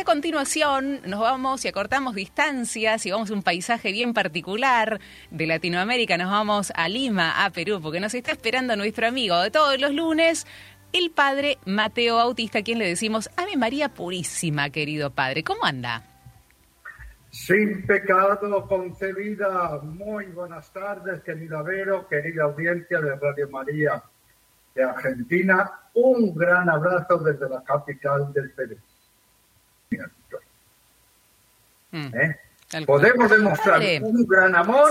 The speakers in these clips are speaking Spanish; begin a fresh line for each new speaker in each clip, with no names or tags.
a continuación nos vamos y acortamos distancias y vamos a un paisaje bien particular de Latinoamérica. Nos vamos a Lima, a Perú, porque nos está esperando nuestro amigo de todos los lunes, el padre Mateo Bautista, a quien le decimos Ave María Purísima, querido padre. ¿Cómo anda?
Sin pecado concebida. Muy buenas tardes, querida Vero, querida audiencia de Radio María de Argentina. Un gran abrazo desde la capital del Perú. Mm. ¿Eh? Podemos demostrar un gran amor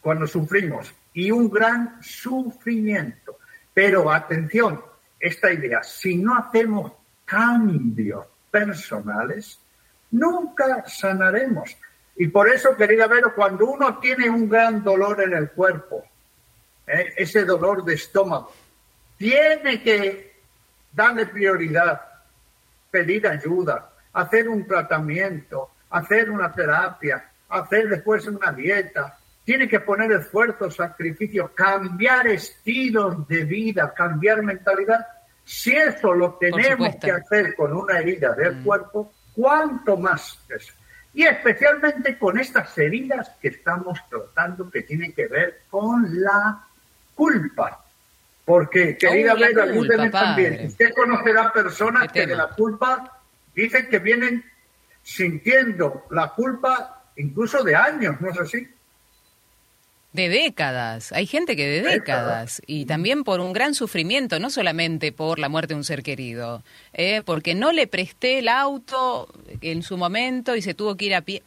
cuando sufrimos y un gran sufrimiento. Pero atención, esta idea, si no hacemos cambios personales, nunca sanaremos. Y por eso, querida Vero, cuando uno tiene un gran dolor en el cuerpo, ¿eh? ese dolor de estómago, tiene que darle prioridad, pedir ayuda, hacer un tratamiento, hacer una terapia, hacer después una dieta. Tiene que poner esfuerzo, sacrificio, cambiar estilos de vida, cambiar mentalidad. Si eso lo tenemos que hacer con una herida del mm. cuerpo, ¿cuánto más eso? Y especialmente con estas heridas que estamos tratando que tienen que ver con la culpa. Porque, querida Vera, ayúdenme también. Usted conocerá personas que de la culpa dicen que vienen sintiendo la culpa incluso de años, ¿no es así?
De décadas. Hay gente que de décadas. Y también por un gran sufrimiento, no solamente por la muerte de un ser querido, ¿eh? porque no le presté el auto en su momento y se tuvo que ir a pie.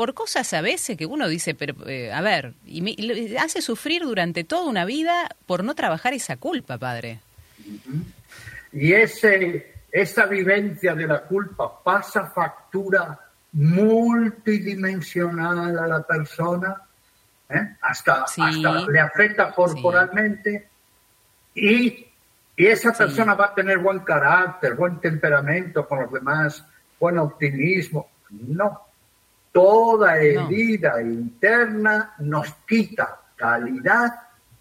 Por cosas a veces que uno dice, pero eh, a ver, y me, hace sufrir durante toda una vida por no trabajar esa culpa, padre.
Y ese esa vivencia de la culpa pasa factura multidimensional a la persona, ¿eh? hasta, le afecta corporalmente y, esa persona va a tener buen carácter, buen temperamento con los demás, buen optimismo. No, toda herida interna nos quita calidad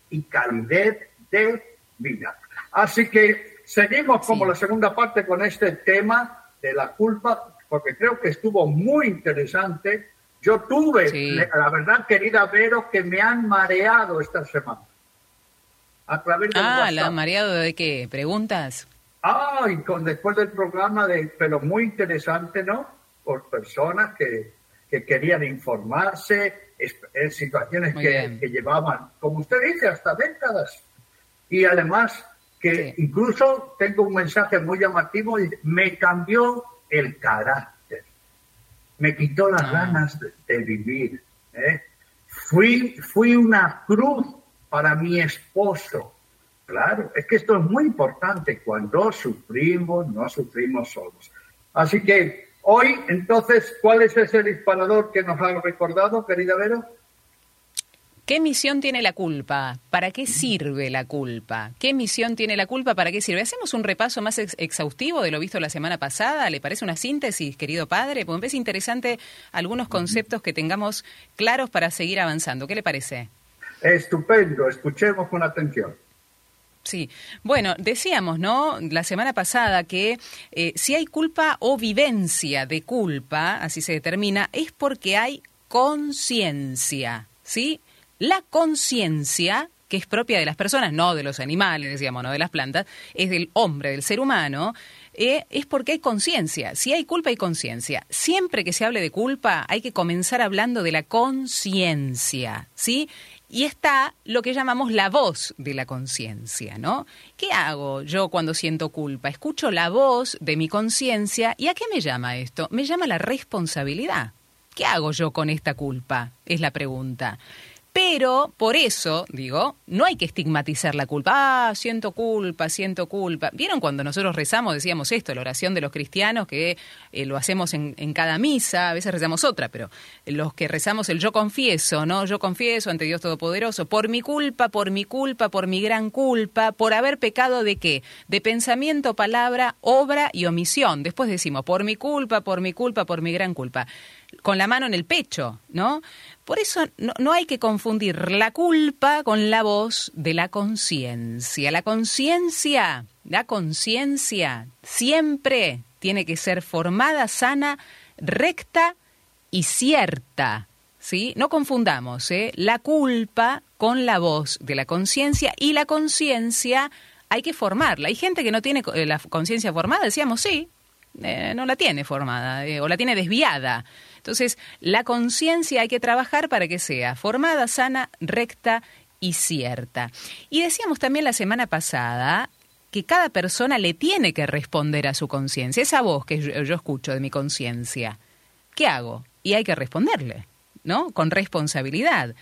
y calidez de vida. Así que Seguimos como la segunda parte con este tema de la culpa, porque creo que estuvo muy interesante. Yo tuve, la verdad, querida Vero, que me han mareado esta semana.
A través de Ah, ¿la han mareado de qué? ¿Preguntas?
Ah, y con, después del programa, de, pero muy interesante, ¿no? Por personas que, que querían informarse, en situaciones que, que, llevaban, como usted dice, hasta décadas. Y además que incluso tengo un mensaje muy llamativo me cambió el carácter, me quitó las ah. ganas de, vivir. ¿eh? Fui, fui una cruz para mi esposo. Claro, es que esto es muy importante. Cuando sufrimos, no sufrimos solos. Así que hoy, entonces, ¿cuál es ese disparador que nos ha recordado, querida Vero?
¿Qué misión tiene la culpa? ¿Para qué sirve la culpa? ¿Qué misión tiene la culpa? ¿Para qué sirve? ¿Hacemos un repaso más exhaustivo de lo visto la semana pasada? ¿Le parece una síntesis, querido padre? Porque me parece interesante algunos conceptos que tengamos claros para seguir avanzando. ¿Qué le parece?
Estupendo, escuchemos con atención.
Sí, bueno, decíamos, ¿no? La semana pasada que eh, si hay culpa o vivencia de culpa, así se determina, es porque hay conciencia, ¿sí? La conciencia, que es propia de las personas, no de los animales, decíamos, no de las plantas, es del hombre, del ser humano, eh, es porque hay conciencia. Si hay culpa, hay conciencia. Siempre que se hable de culpa, hay que comenzar hablando de la conciencia, ¿sí? Y está lo que llamamos la voz de la conciencia, ¿no? ¿Qué hago yo cuando siento culpa? Escucho la voz de mi conciencia y ¿a qué me llama esto? Me llama la responsabilidad. ¿Qué hago yo con esta culpa? Es la pregunta. Pero por eso, digo, no hay que estigmatizar la culpa. Ah, siento culpa, siento culpa. ¿Vieron cuando nosotros rezamos, decíamos esto, la oración de los cristianos, que eh, lo hacemos en, en, cada misa, a veces rezamos otra, pero los que rezamos el yo confieso, ¿no? Yo confieso ante Dios Todopoderoso, por mi culpa, por mi culpa, por mi gran culpa, por haber pecado de qué? De pensamiento, palabra, obra y omisión. Después decimos, por mi culpa, por mi culpa, por mi gran culpa. Con la mano en el pecho, ¿no? Por eso no, hay que confundir la culpa con la voz de la conciencia. La conciencia, la conciencia siempre tiene que ser formada, sana, recta y cierta. ¿Sí? No confundamos ¿eh? la culpa con la voz de la conciencia y la conciencia hay que formarla. Hay gente que no tiene eh, la conciencia formada, decíamos, sí, eh, no la tiene formada o la tiene desviada. Entonces, la conciencia hay que trabajar para que sea formada, sana, recta y cierta. Y decíamos también la semana pasada que cada persona le tiene que responder a su conciencia, esa voz que yo, escucho de mi conciencia. ¿Qué hago? Y hay que responderle, ¿no? Con responsabilidad.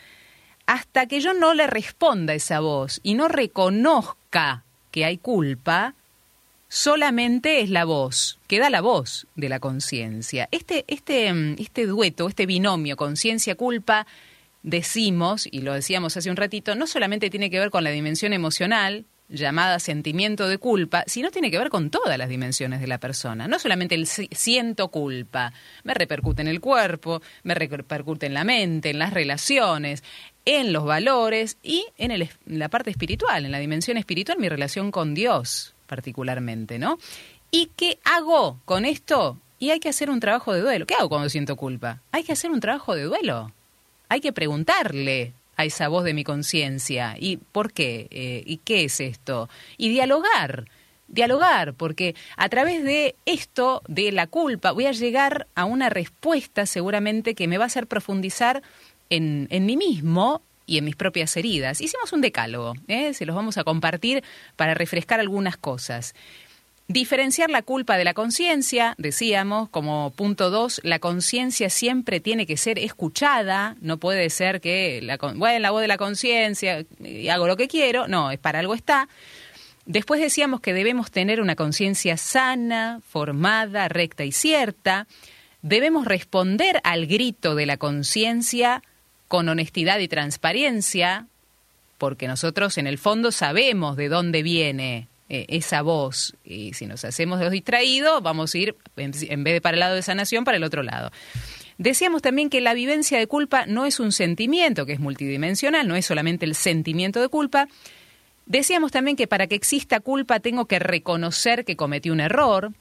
Hasta que yo no le responda esa voz y no reconozca que hay culpa, solamente es la voz, queda la voz de la conciencia. Este, este, mm, este dueto, este binomio conciencia-culpa, decimos, y lo decíamos hace un ratito, no solamente tiene que ver con la dimensión emocional, llamada sentimiento de culpa, sino tiene que ver con todas las dimensiones de la persona. No solamente el siento culpa, me repercute en el cuerpo, me repercute en la mente, en las relaciones, en los valores y en, el, en la parte espiritual, en la dimensión espiritual, mi relación con Dios particularmente, ¿no? ¿Y qué hago con esto? Y hay que hacer un trabajo de duelo. ¿Qué hago cuando siento culpa? Hay que hacer un trabajo de duelo. Hay que preguntarle a esa voz de mi conciencia. ¿Y por qué? Eh, ¿Y qué es esto? Y dialogar, dialogar, porque a través de esto, de la culpa, voy a llegar a una respuesta seguramente que me va a hacer profundizar en, en mí mismo y en mis propias heridas. Hicimos un decálogo, ¿eh? se los vamos a compartir para refrescar algunas cosas. Diferenciar la culpa de la conciencia, decíamos, como punto dos, la conciencia siempre tiene que ser escuchada, no puede ser que, la, la voz de la conciencia, hago lo que quiero, no, es para algo está. Después decíamos que debemos tener una conciencia sana, formada, recta y cierta. Debemos responder al grito de la conciencia con honestidad y transparencia, porque nosotros en el fondo sabemos de dónde viene eh, esa voz. Y si nos hacemos los distraídos, vamos a ir, en, vez de para el lado de sanación, para el otro lado. Decíamos también que la vivencia de culpa no es un sentimiento, que es multidimensional, no es solamente el sentimiento de culpa. Decíamos también que para que exista culpa tengo que reconocer que cometí un error.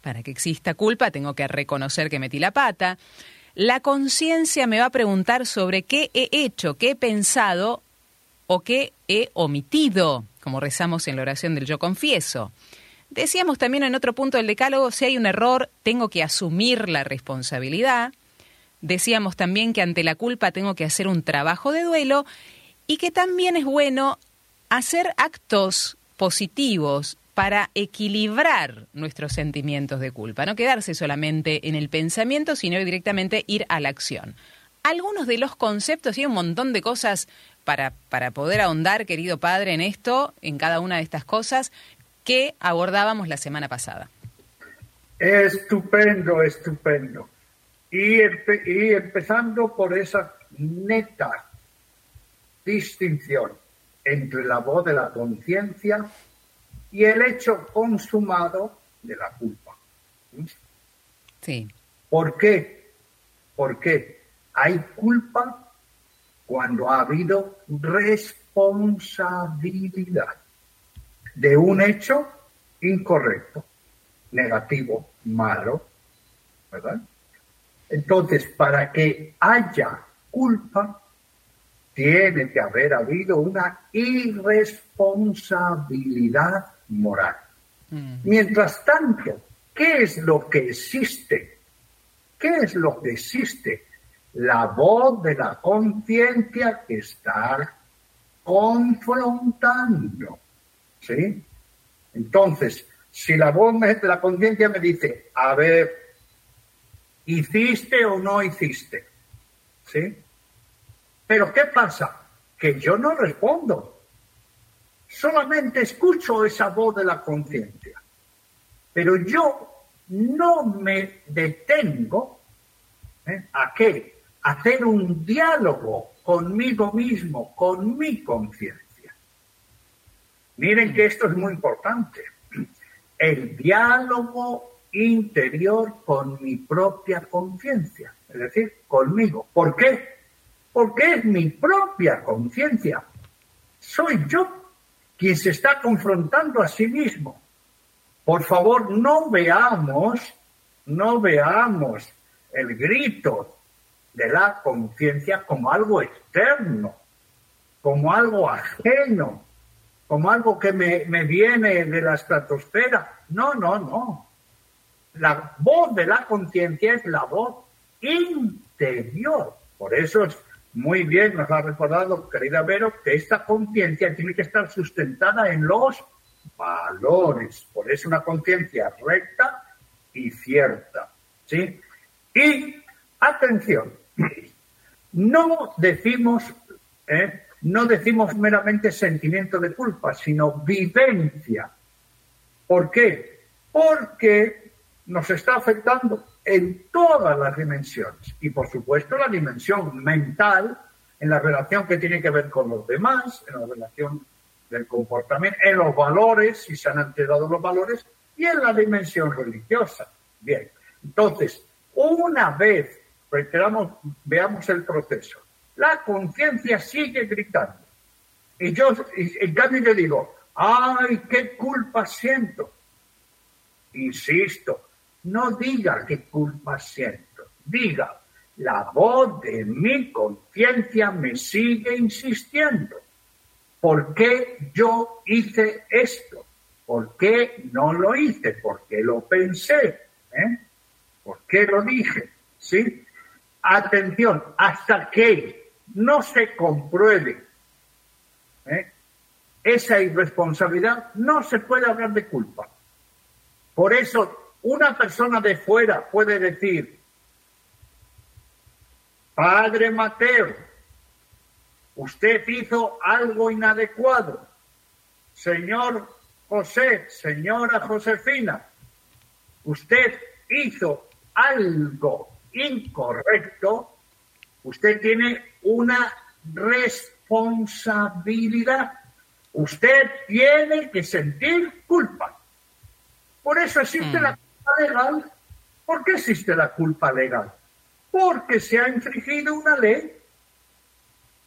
Para que exista culpa tengo que reconocer que metí la pata. La conciencia me va a preguntar sobre qué he hecho, qué he pensado o qué he omitido como rezamos en la oración del yo confieso. Decíamos también en otro punto del decálogo, si hay un error, tengo que asumir la responsabilidad. Decíamos también que ante la culpa tengo que hacer un trabajo de duelo y que también es bueno hacer actos positivos para equilibrar nuestros sentimientos de culpa, no quedarse solamente en el pensamiento, sino directamente ir a la acción. Algunos de los conceptos y un montón de cosas para, para poder ahondar, querido padre, en esto, en cada una de estas cosas que abordábamos la semana pasada.
Estupendo, estupendo. Y, y empezando por esa neta distinción entre la voz de la conciencia y el hecho consumado de la culpa.
Sí.
¿Por qué? Porque hay culpa cuando ha habido responsabilidad de un hecho incorrecto, negativo, malo, ¿verdad? Entonces, para que haya culpa, tiene que haber habido una irresponsabilidad moral. Mm. Mientras tanto, ¿qué es lo que existe? ¿Qué es lo que existe? la voz de la conciencia que está confrontando. ¿Sí? Entonces, si la voz de la conciencia me dice, a ver, ¿hiciste o no hiciste? ¿Sí? Pero ¿qué pasa? Que yo no respondo. Solamente escucho esa voz de la conciencia. Pero yo no me detengo ¿eh? a qué? hacer un diálogo conmigo mismo, con mi conciencia. Miren que esto es muy importante. El diálogo interior con mi propia conciencia, es decir, conmigo. ¿Por qué? Porque es mi propia conciencia. Soy yo quien se está confrontando a sí mismo. por favor, no veamos, no veamos el grito de la conciencia como algo externo, como algo ajeno, como algo que me, me, viene de la estratosfera. No, no, no. La voz de la conciencia es la voz interior. Por eso es muy bien, nos ha recordado, querida Vero, que esta conciencia tiene que estar sustentada en los valores. Por eso una conciencia recta y cierta. ¿sí? Y atención, no decimos, ¿eh? no decimos meramente sentimiento de culpa, sino vivencia. ¿Por qué? Porque nos está afectando en todas las dimensiones. Y por supuesto la dimensión mental, en la relación que tiene que ver con los demás, en la relación del comportamiento, en los valores, si se han alterado los valores, y en la dimensión religiosa. Bien, entonces, una vez, reiteramos, veamos el proceso, la conciencia sigue gritando. Y yo, en cambio, yo digo, ¡ay, qué culpa siento! Insisto, no diga qué culpa siento, diga, la voz de mi conciencia me sigue insistiendo. ¿Por qué yo hice esto? ¿Por qué no lo hice? ¿Por qué lo pensé? ¿Eh? ¿Por qué lo dije? ¿Sí? Atención, hasta que no se compruebe ¿eh? esa irresponsabilidad, no se puede hablar de culpa. Por eso, una persona de fuera puede decir, Padre Mateo, usted hizo algo inadecuado. Señor José, señora Josefina, usted hizo algo incorrecto, usted tiene una responsabilidad. Usted tiene que sentir culpa. Por eso existe mm. la legal. ¿Por qué existe la culpa legal? Porque se ha infringido una ley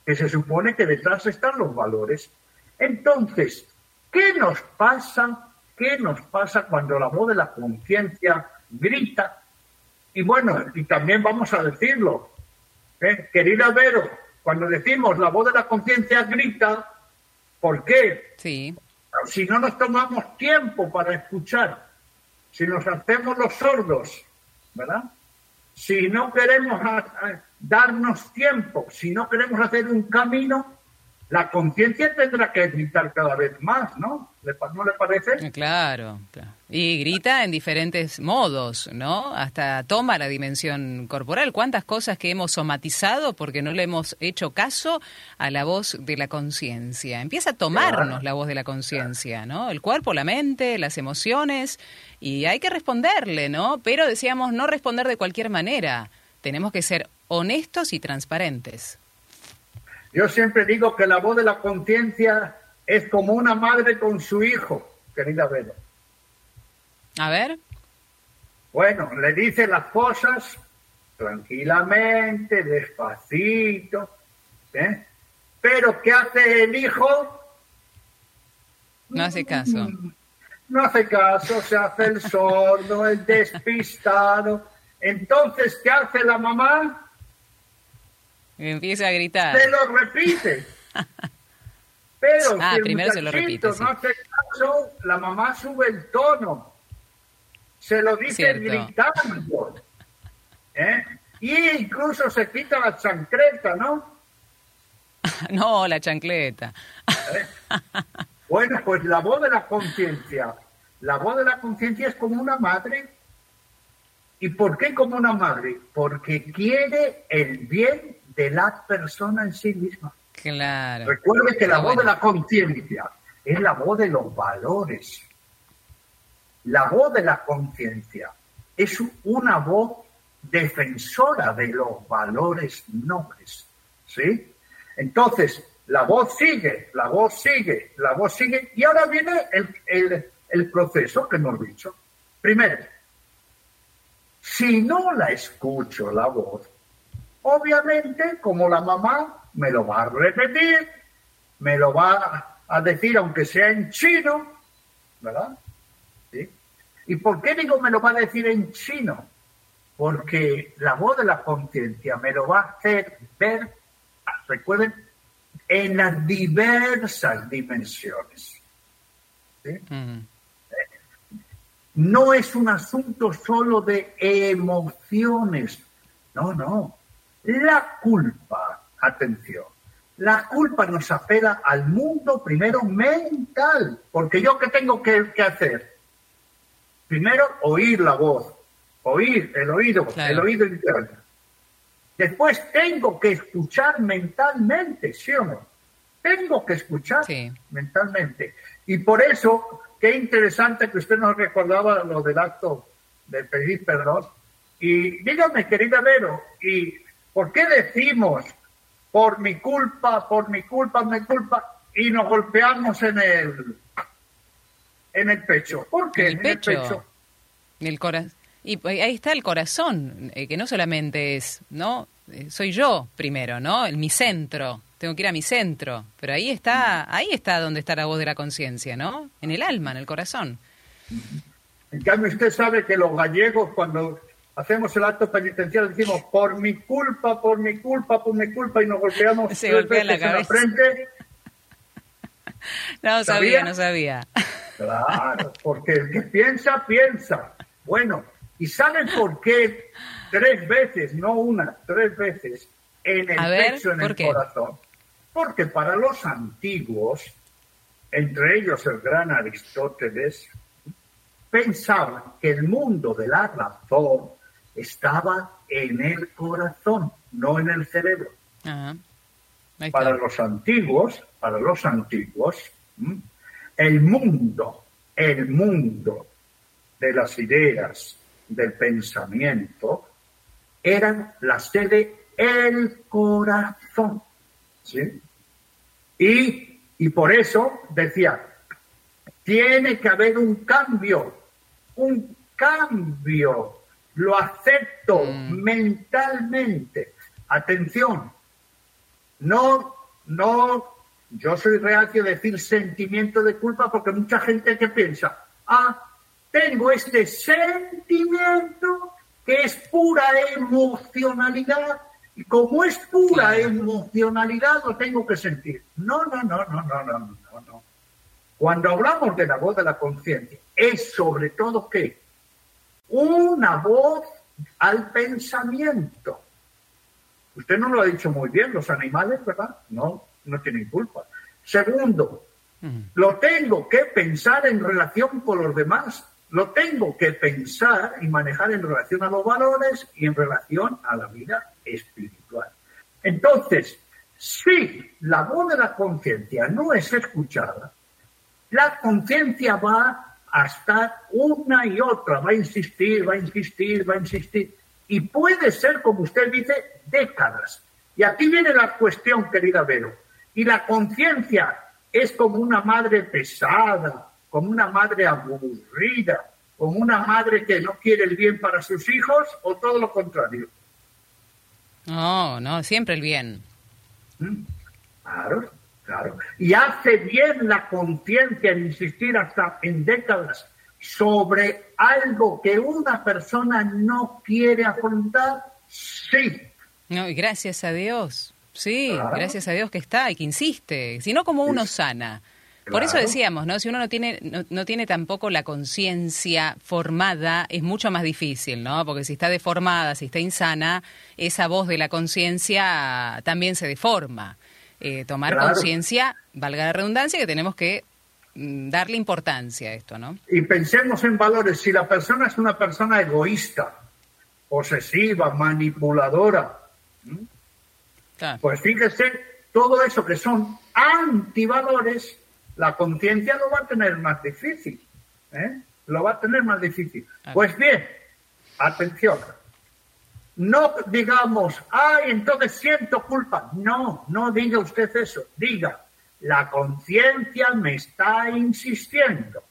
que se supone que detrás están los valores. Entonces, ¿qué nos pasa? ¿Qué nos pasa cuando la voz de la conciencia grita? Y bueno, y también vamos a decirlo, ¿eh? querida Vero, cuando decimos la voz de la conciencia grita, ¿por qué?
Sí.
Si no nos tomamos tiempo para escuchar, si nos hacemos los sordos, ¿verdad? Si no queremos darnos tiempo, si no queremos hacer un camino, la conciencia tendrá que gritar cada vez más, ¿no? ¿No le parece?
Eh, claro, Y grita en diferentes modos, ¿no? Hasta toma la dimensión corporal. ¿Cuántas cosas que hemos somatizado porque no le hemos hecho caso a la voz de la conciencia? Empieza a tomarnos la voz de la conciencia, ¿no? El cuerpo, la mente, las emociones, y hay que responderle, ¿no? Pero decíamos no responder de cualquier manera. Tenemos que ser honestos y transparentes.
Yo siempre digo que la voz de la conciencia es como una madre con su hijo, querida Vero.
A ver.
Bueno, le dice las cosas tranquilamente, despacito, ¿eh? Pero ¿qué hace el hijo?
No hace caso.
Mm, no hace caso, se hace el sordo, el despistado. Entonces, ¿qué hace la mamá?
Empieza a gritar.
Se lo repite. Pero
ah, primero se lo repite.
no hace caso, la mamá sube el tono. Se lo dice gritando. ¿eh? Y incluso se quita la chancleta, ¿no?
no, la chancleta.
¿Eh? Bueno, pues la voz de la conciencia. La voz de la conciencia es como una madre. ¿Y por qué como una madre? Porque quiere el bien de la persona en sí misma.
Claro.
Recuerde que la voz de la conciencia es la voz de los valores. La voz de la conciencia es una voz defensora de los valores nobles. ¿Sí? Entonces, la voz sigue, la voz sigue, la voz sigue, y ahora viene el, el proceso que hemos dicho. Primero, si no la escucho la voz, Obviamente, como la mamá me lo va a repetir, me lo va a decir aunque sea en chino, ¿verdad? ¿Sí? ¿Y por qué digo me lo va a decir en chino? Porque la voz de la conciencia me lo va a hacer ver, recuerden, en las diversas dimensiones. No es un asunto solo de emociones. No, no. La culpa, atención, la culpa nos apela al mundo primero mental, porque yo qué tengo que, hacer? Primero, oír la voz, oír el oído, el oído interno. Después tengo que escuchar mentalmente, ¿sí o no? Tengo que escuchar mentalmente. Y por eso, qué interesante que usted nos recordaba lo del acto de pedir perdón. Y dígame, querida Vero, ¿y por qué decimos por mi culpa, por mi culpa, mi culpa, y nos golpeamos en el en el pecho. ¿Por qué?
En el pecho. el corazón. Y ahí está el corazón, eh, que no solamente es, ¿no? Eh, soy yo primero, ¿no? El, mi centro. Tengo que ir a mi centro. Pero ahí está, ahí está donde está la voz de la conciencia, ¿no? En el alma, en el corazón.
En cambio, usted sabe que los gallegos, cuando hacemos el acto penitencial, decimos por mi culpa, por mi culpa, por mi culpa, y nos golpeamos
Se golpea la cabeza. en la frente. No sabía, no sabía.
Claro, porque el que piensa, piensa. Bueno, ¿y saben por qué tres veces, no una, tres veces, en el pecho, en el corazón? Porque para los antiguos, entre ellos el gran Aristóteles, pensaban que el mundo de la razón estaba en el corazón, no en el cerebro. Para los antiguos, para los antiguos, el mundo, el mundo de las ideas, del pensamiento, eran la sede el corazón. ¿sí? Y, y por eso decía, tiene que haber un cambio, un cambio lo acepto mm. mentalmente. Atención, no, no, yo soy reacio a decir sentimiento de culpa porque mucha gente que piensa, ah, tengo este sentimiento que es pura emocionalidad y como es pura emocionalidad lo tengo que sentir. No, no, no, no, no, no, no, no. Cuando hablamos de la voz de la conciencia, es sobre todo que una voz al pensamiento. Usted no lo ha dicho muy bien, los animales, ¿verdad? No, no tienen culpa. Segundo, lo tengo que pensar en relación con los demás. Lo tengo que pensar y manejar en relación a los valores y en relación a la vida espiritual. Entonces, si la voz de la conciencia no es escuchada, la conciencia va hasta una y otra, va a insistir, va a insistir, va a insistir. Y puede ser, como usted dice, décadas. Y aquí viene la cuestión, querida Vero. Y la conciencia es como una madre pesada, como una madre aburrida, como una madre que no quiere el bien para sus hijos o todo lo contrario.
No, no, siempre el bien.
¿Mm? Claro. Claro. Y hace bien la conciencia en insistir hasta en décadas sobre algo que una persona no quiere afrontar. Sí.
No, y gracias a Dios. Sí, gracias a Dios que está y que insiste. Si no, como uno sana. Por eso decíamos, ¿no? Si uno no tiene, no, tiene tampoco la conciencia formada, es mucho más difícil, ¿no? Porque si está deformada, si está insana, esa voz de la conciencia también se deforma. Eh, tomar conciencia, valga la redundancia, que tenemos que mm, darle importancia a esto, ¿no?
Y pensemos en valores. Si la persona es una persona egoísta, posesiva, manipuladora, pues fíjese, todo eso que son antivalores, la conciencia lo va a tener más difícil. ¿eh? Lo va a tener más difícil. Pues bien, atención, no digamos, ay, entonces siento culpa. No, no diga usted eso. Diga, la conciencia me está insistiendo.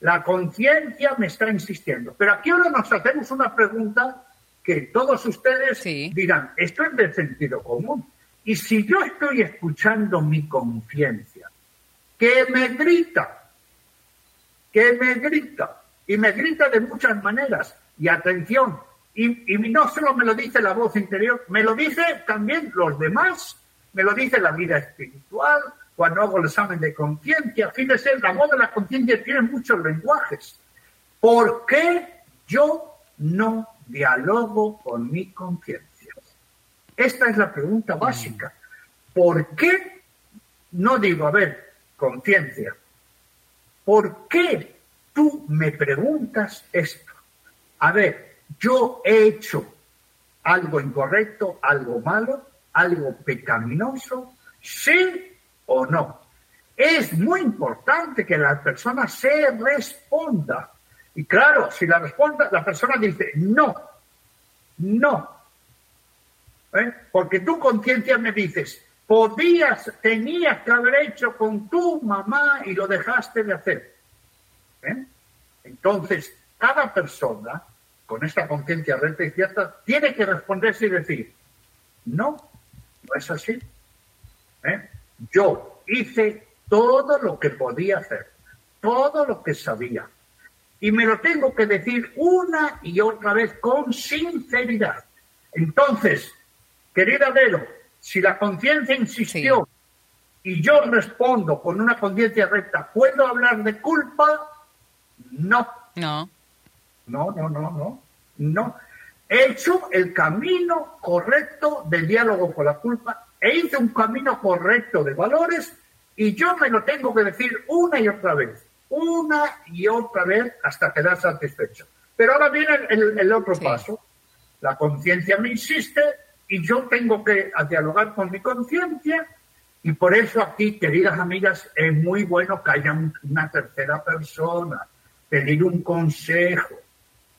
La conciencia me está insistiendo. Pero aquí ahora nos hacemos una pregunta que todos ustedes dirán, esto es de sentido común. Y si yo estoy escuchando mi conciencia, que me grita, que me grita, y me grita de muchas maneras. Y atención, y, y, no solo me lo dice la voz interior, me lo dice también los demás, me lo dice la vida espiritual, cuando hago el examen de conciencia. Fíjese, la voz de la conciencia tiene muchos lenguajes. ¿Por qué yo no dialogo con mi conciencia? Esta es la pregunta básica. ¿Por qué no digo, a ver, conciencia, ¿por qué tú me preguntas esto? A ver, yo he hecho algo incorrecto, algo malo, algo pecaminoso, sí o no. Es muy importante que la persona se responda. Y claro, si la responda, la persona dice no, no. ¿Eh? Porque tu conciencia me dices, podías, tenías que haber hecho con tu mamá y lo dejaste de hacer. ¿Eh? Entonces, cada persona con esta conciencia recta y cierta tiene que responderse y decir, no, no es así. ¿Eh? Yo hice todo lo que podía hacer, todo lo que sabía. Y me lo tengo que decir una y otra vez con sinceridad. Entonces, querida Vero, si la conciencia insistió y yo respondo con una conciencia recta, ¿puedo hablar de culpa? No.
No.
No, no, no, no. No. He hecho el camino correcto del diálogo con la culpa e hice un camino correcto de valores y yo me lo tengo que decir una y otra vez, una y otra vez hasta quedar satisfecho. Pero ahora viene el, otro paso. La conciencia me insiste y yo tengo que dialogar con mi conciencia y por eso aquí, queridas amigas, es muy bueno que haya una tercera persona, pedir un consejo.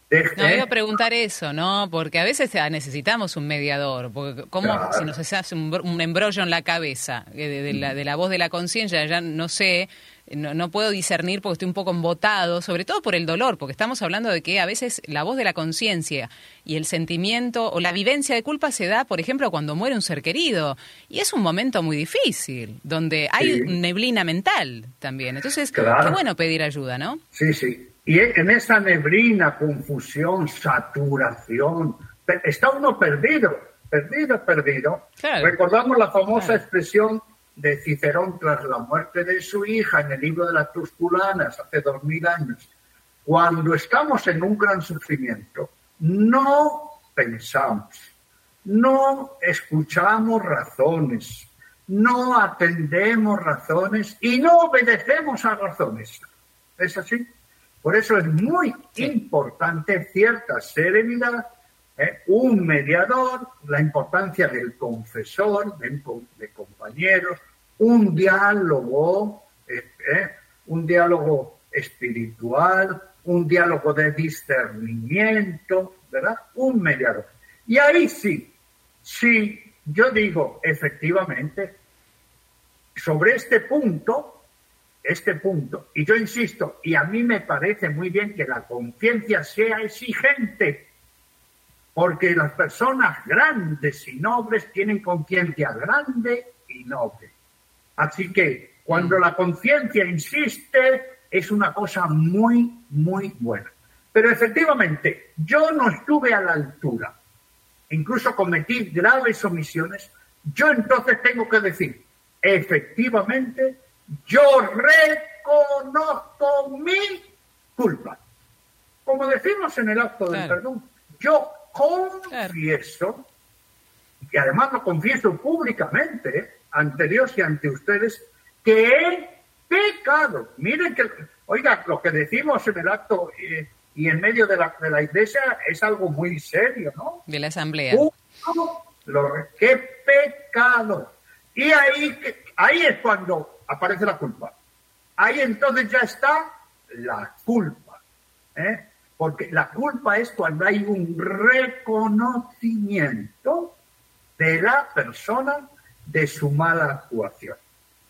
No, iba a preguntar eso, ¿no? Porque a veces necesitamos un mediador. Porque ¿Cómo si nos hace un, embrollo en la cabeza eh, de, la, de la voz de la conciencia? Ya no sé no, no, puedo discernir porque estoy un poco embotado, sobre todo por el dolor, porque estamos hablando de que a veces la voz de la conciencia y el sentimiento o la vivencia de culpa se da, por ejemplo, cuando muere un ser querido. Y es un momento muy difícil, donde hay neblina mental también. Entonces, qué bueno pedir ayuda, ¿no?
Sí, sí. Y en esa neblina, confusión, saturación, está uno perdido, perdido, perdido. Recordamos la famosa expresión de Cicerón tras la muerte de su hija en el libro de las Tusculanas hace dos mil años. Cuando estamos en un gran sufrimiento, no pensamos, no escuchamos razones, no atendemos razones y no obedecemos a razones. ¿Es así? Por eso es muy importante cierta serenidad ¿eh? un mediador, la importancia del confesor, de, compañeros, un diálogo, eh, ¿eh? un diálogo espiritual, un diálogo de discernimiento, ¿verdad? Un mediador. Y ahí sí, si yo digo efectivamente, sobre este punto, este punto, y yo insisto, y a mí me parece muy bien que la conciencia sea exigente, porque las personas grandes y nobles tienen conciencia grande y noble. Así que cuando la conciencia insiste, es una cosa muy, muy buena. Pero efectivamente, yo no estuve a la altura. Incluso cometí graves omisiones. Yo entonces tengo que decir, efectivamente, yo reconozco mi culpa. Como decimos en el acto del perdón, yo confieso, y además lo confieso públicamente ante Dios y ante ustedes, que he pecado. Miren que, oiga, lo que decimos en el acto eh, y en medio de la, de la iglesia es algo muy serio, ¿no?
De la asamblea.
lo, que pecado. Y ahí, ahí es cuando aparece la culpa. Ahí entonces ya está la culpa. ¿eh? Porque la culpa es cuando hay un reconocimiento de la persona de su mala actuación.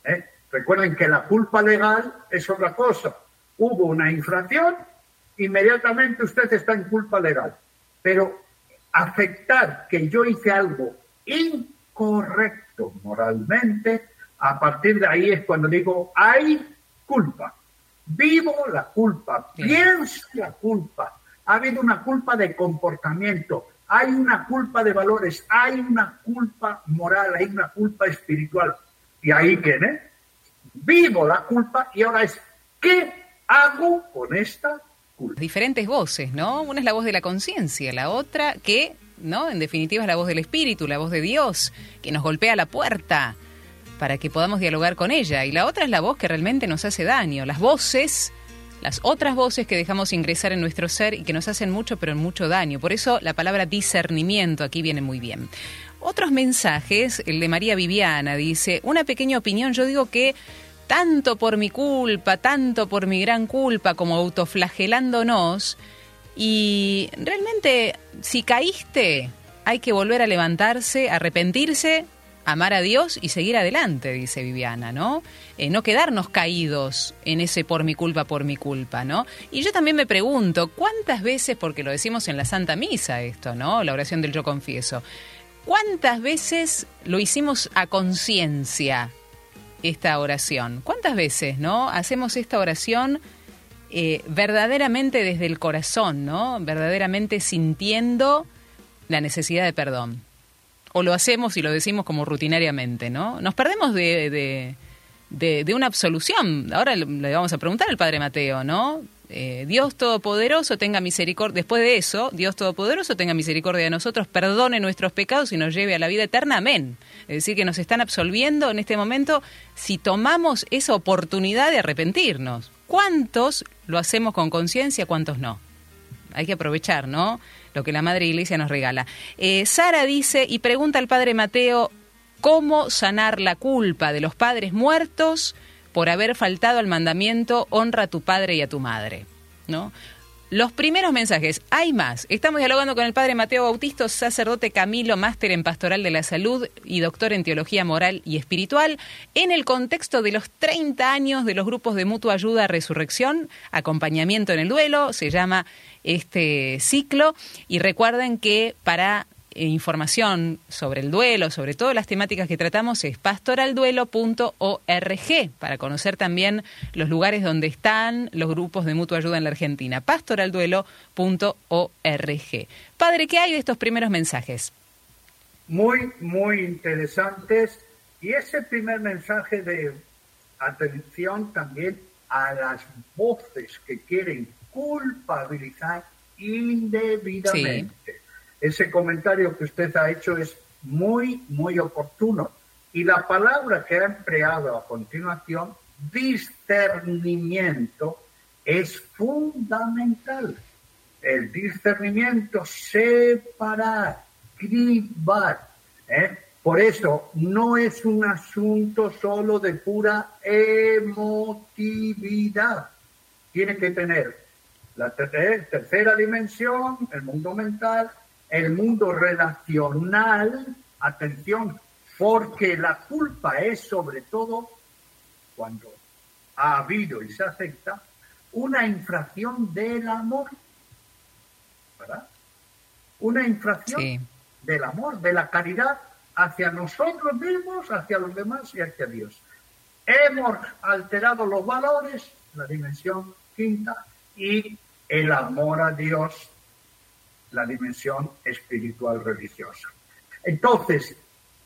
¿eh? Recuerden que la culpa legal es otra cosa. Hubo una infracción, inmediatamente usted está en culpa legal. Pero afectar que yo hice algo incorrecto moralmente, a partir de ahí es cuando digo, hay culpa. Vivo la culpa, pienso la culpa. Ha habido una culpa de comportamiento, hay una culpa de valores, hay una culpa moral, hay una culpa espiritual. Y ahí viene, vivo la culpa y ahora es, ¿qué hago con esta culpa?
Diferentes voces, ¿no? Una es la voz de la conciencia, la otra que, ¿no? En definitiva es la voz del espíritu, la voz de Dios, que nos golpea la puerta para que podamos dialogar con ella. Y la otra es la voz que realmente nos hace daño. Las voces, las otras voces que dejamos ingresar en nuestro ser y que nos hacen mucho, pero mucho daño. Por eso la palabra discernimiento aquí viene muy bien. Otros mensajes, el de María Viviana dice, una pequeña opinión, yo digo que tanto por mi culpa, tanto por mi gran culpa, como autoflagelándonos, y realmente si caíste, hay que volver a levantarse, arrepentirse amar a Dios y seguir adelante, dice Viviana, ¿no? Eh, no quedarnos caídos en ese por mi culpa, por mi culpa, ¿no? Y yo también me pregunto, ¿cuántas veces, porque lo decimos en la Santa Misa esto, ¿no? La oración del yo confieso, ¿cuántas veces lo hicimos a conciencia esta oración? ¿Cuántas veces, ¿no? Hacemos esta oración eh, verdaderamente desde el corazón, ¿no? Verdaderamente sintiendo la necesidad de perdón o lo hacemos y lo decimos como rutinariamente, ¿no? Nos perdemos de, de, una absolución. Ahora le vamos a preguntar al Padre Mateo, ¿no? Eh, Dios Todopoderoso tenga misericordia, después de eso, Dios Todopoderoso tenga misericordia de nosotros, perdone nuestros pecados y nos lleve a la vida eterna. Amén. Es decir, que nos están absolviendo en este momento si tomamos esa oportunidad de arrepentirnos. ¿Cuántos lo hacemos con conciencia, cuántos no? Hay que aprovechar, ¿no? Lo que la Madre Iglesia nos regala. Eh, Sara dice y pregunta al Padre Mateo cómo sanar la culpa de los padres muertos por haber faltado al mandamiento honra a tu padre y a tu madre, ¿no? Los primeros mensajes, hay más. Estamos dialogando con el padre Mateo Bautista, sacerdote Camilo, máster en pastoral de la salud y doctor en teología moral y espiritual, en el contexto de los 30 años de los grupos de mutua ayuda Resurrección, acompañamiento en el duelo, se llama este ciclo. Y recuerden que para información sobre el duelo, sobre todas las temáticas que tratamos, es pastoralduelo.org, para conocer también los lugares donde están los grupos de mutua ayuda en la Argentina. pastoralduelo.org. Padre, ¿qué hay de estos primeros mensajes?
Muy, muy interesantes. Y ese primer mensaje de atención también a las voces que quieren culpabilizar indebidamente. Ese comentario que usted ha hecho es muy, muy oportuno. Y la palabra que ha empleado a continuación, discernimiento, es fundamental. El discernimiento, separar, cribar. ¿eh? Por eso no es un asunto solo de pura emotividad. Tiene que tener la tercera dimensión, el mundo mental, el mundo relacional, atención, porque la culpa es sobre todo cuando ha habido y se acepta una infracción del amor, ¿verdad? Una infracción del amor, de la caridad hacia nosotros mismos, hacia los demás y hacia Dios. Hemos alterado los valores, la dimensión quinta, y el amor a Dios, la dimensión espiritual religiosa. Entonces,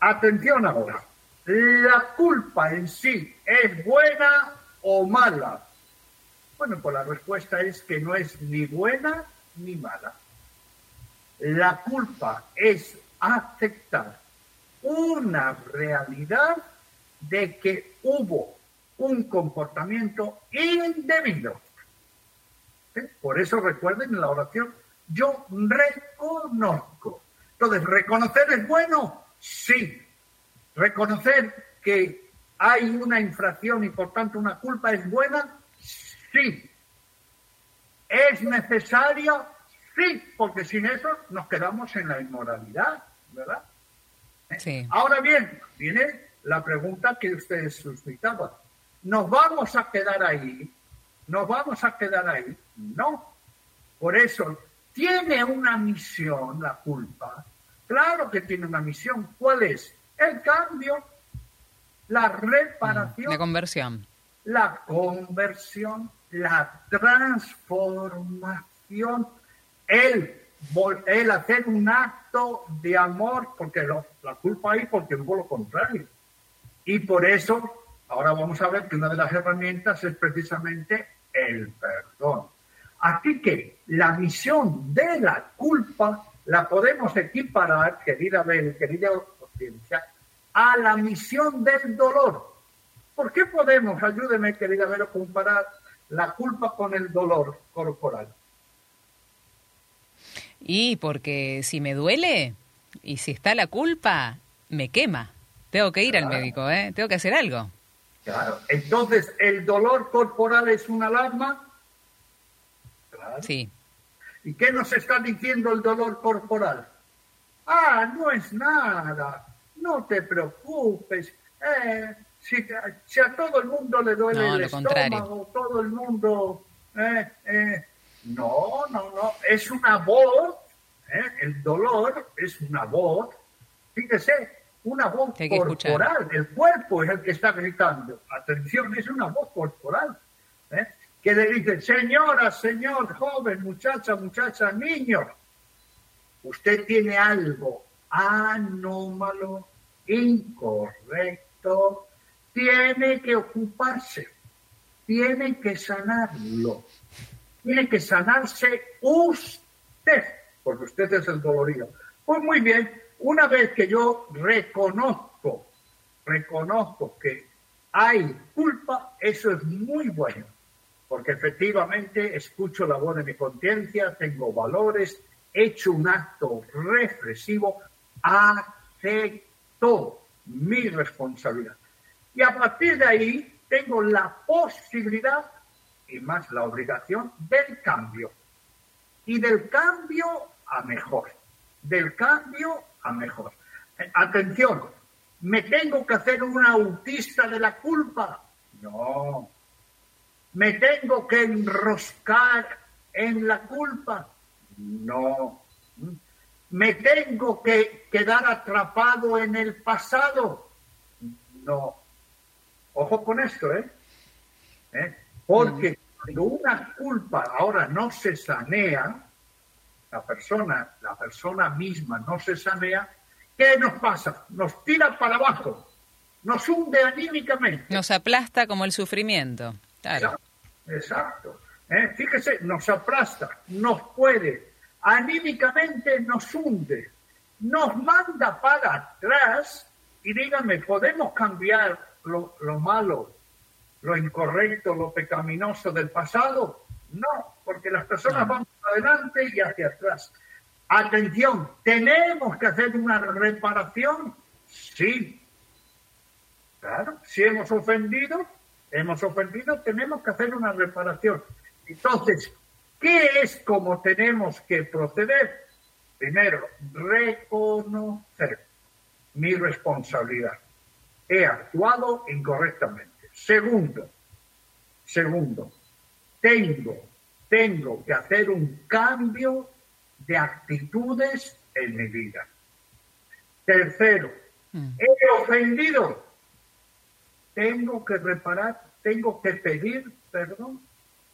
atención ahora, ¿la culpa en sí es buena o mala? Bueno, pues la respuesta es que no es ni buena ni mala. La culpa es aceptar una realidad de que hubo un comportamiento indebido por eso recuerden en la oración, yo reconozco. Entonces, ¿reconocer es bueno? Sí. ¿Reconocer que hay una infracción y por tanto una culpa es buena? Sí. ¿Es necesaria? Sí, porque sin eso nos quedamos en la inmoralidad, ¿verdad? Sí. Ahora bien, viene la pregunta que ustedes suscitaban. ¿Nos vamos a quedar ahí ¿Nos vamos a quedar ahí? No. Por eso, tiene una misión la culpa. Claro que tiene una misión. ¿Cuál es? El cambio, la reparación.
La conversión.
la conversión, la transformación, el, el hacer un acto de amor, porque la culpa hay porque hubo lo contrario. Y por eso, ahora vamos a ver que una de las herramientas es precisamente el perdón. Así que la misión de la culpa la podemos equiparar, querida Ben, querida audiencia, a la misión del dolor. ¿Por qué podemos, ayúdeme, querida Vero, comparar la culpa con el dolor corporal?
Y porque si me duele y si está la culpa, me quema. Tengo que ir al médico, ¿eh? Tengo que hacer algo.
Claro. Entonces, ¿el dolor corporal es una alarma?
Sí.
¿Y qué nos está diciendo el dolor corporal? Ah, no es nada. No te preocupes. Eh, si, a todo el mundo le duele el estómago, todo el mundo... Eh, eh, no, no, no. Es una voz. El dolor es una voz. Fíjese, una voz corporal. El cuerpo es el que está gritando. Atención, es una voz corporal. ¿eh? Que le dice, señora, señor, joven, muchacha, muchacha, niño, usted tiene algo anómalo, incorrecto, tiene que ocuparse, tiene que sanarlo, tiene que sanarse usted, porque usted es el dolorido. Pues muy bien, una vez que yo reconozco, reconozco que hay culpa, eso es muy bueno, porque efectivamente escucho la voz de mi conciencia, tengo valores, he hecho un acto reflexivo, acepto mi responsabilidad. Y a partir de ahí tengo la posibilidad y más la obligación del cambio. Y del cambio a mejor. Del cambio a mejor. Atención, ¿me tengo que hacer un autista de la culpa? No. ¿Me tengo que enroscar en la culpa? No. ¿Me tengo que quedar atrapado en el pasado? No. Ojo con esto, ¿eh? ¿Eh? Porque cuando una culpa ahora no se sanea, la persona, la persona misma no se sanea, ¿qué nos pasa? Nos tira para abajo, nos hunde anímicamente.
Nos aplasta como el sufrimiento. Claro.
Exacto. ¿Eh? Fíjese, nos aplasta, nos puede, anímicamente nos hunde, nos manda para atrás y dígame, ¿podemos cambiar lo, lo malo, lo incorrecto, lo pecaminoso del pasado? No, porque las personas van adelante y hacia atrás. Atención, ¿tenemos que hacer una reparación? Sí. Claro, si hemos ofendido, hemos ofendido, tenemos que hacer una reparación. Entonces, ¿qué es como tenemos que proceder? Primero, reconocer mi responsabilidad. He actuado incorrectamente. Segundo, segundo, tengo tengo que hacer un cambio de actitudes en mi vida. Tercero, mm. he ofendido. Tengo que reparar, tengo que pedir perdón,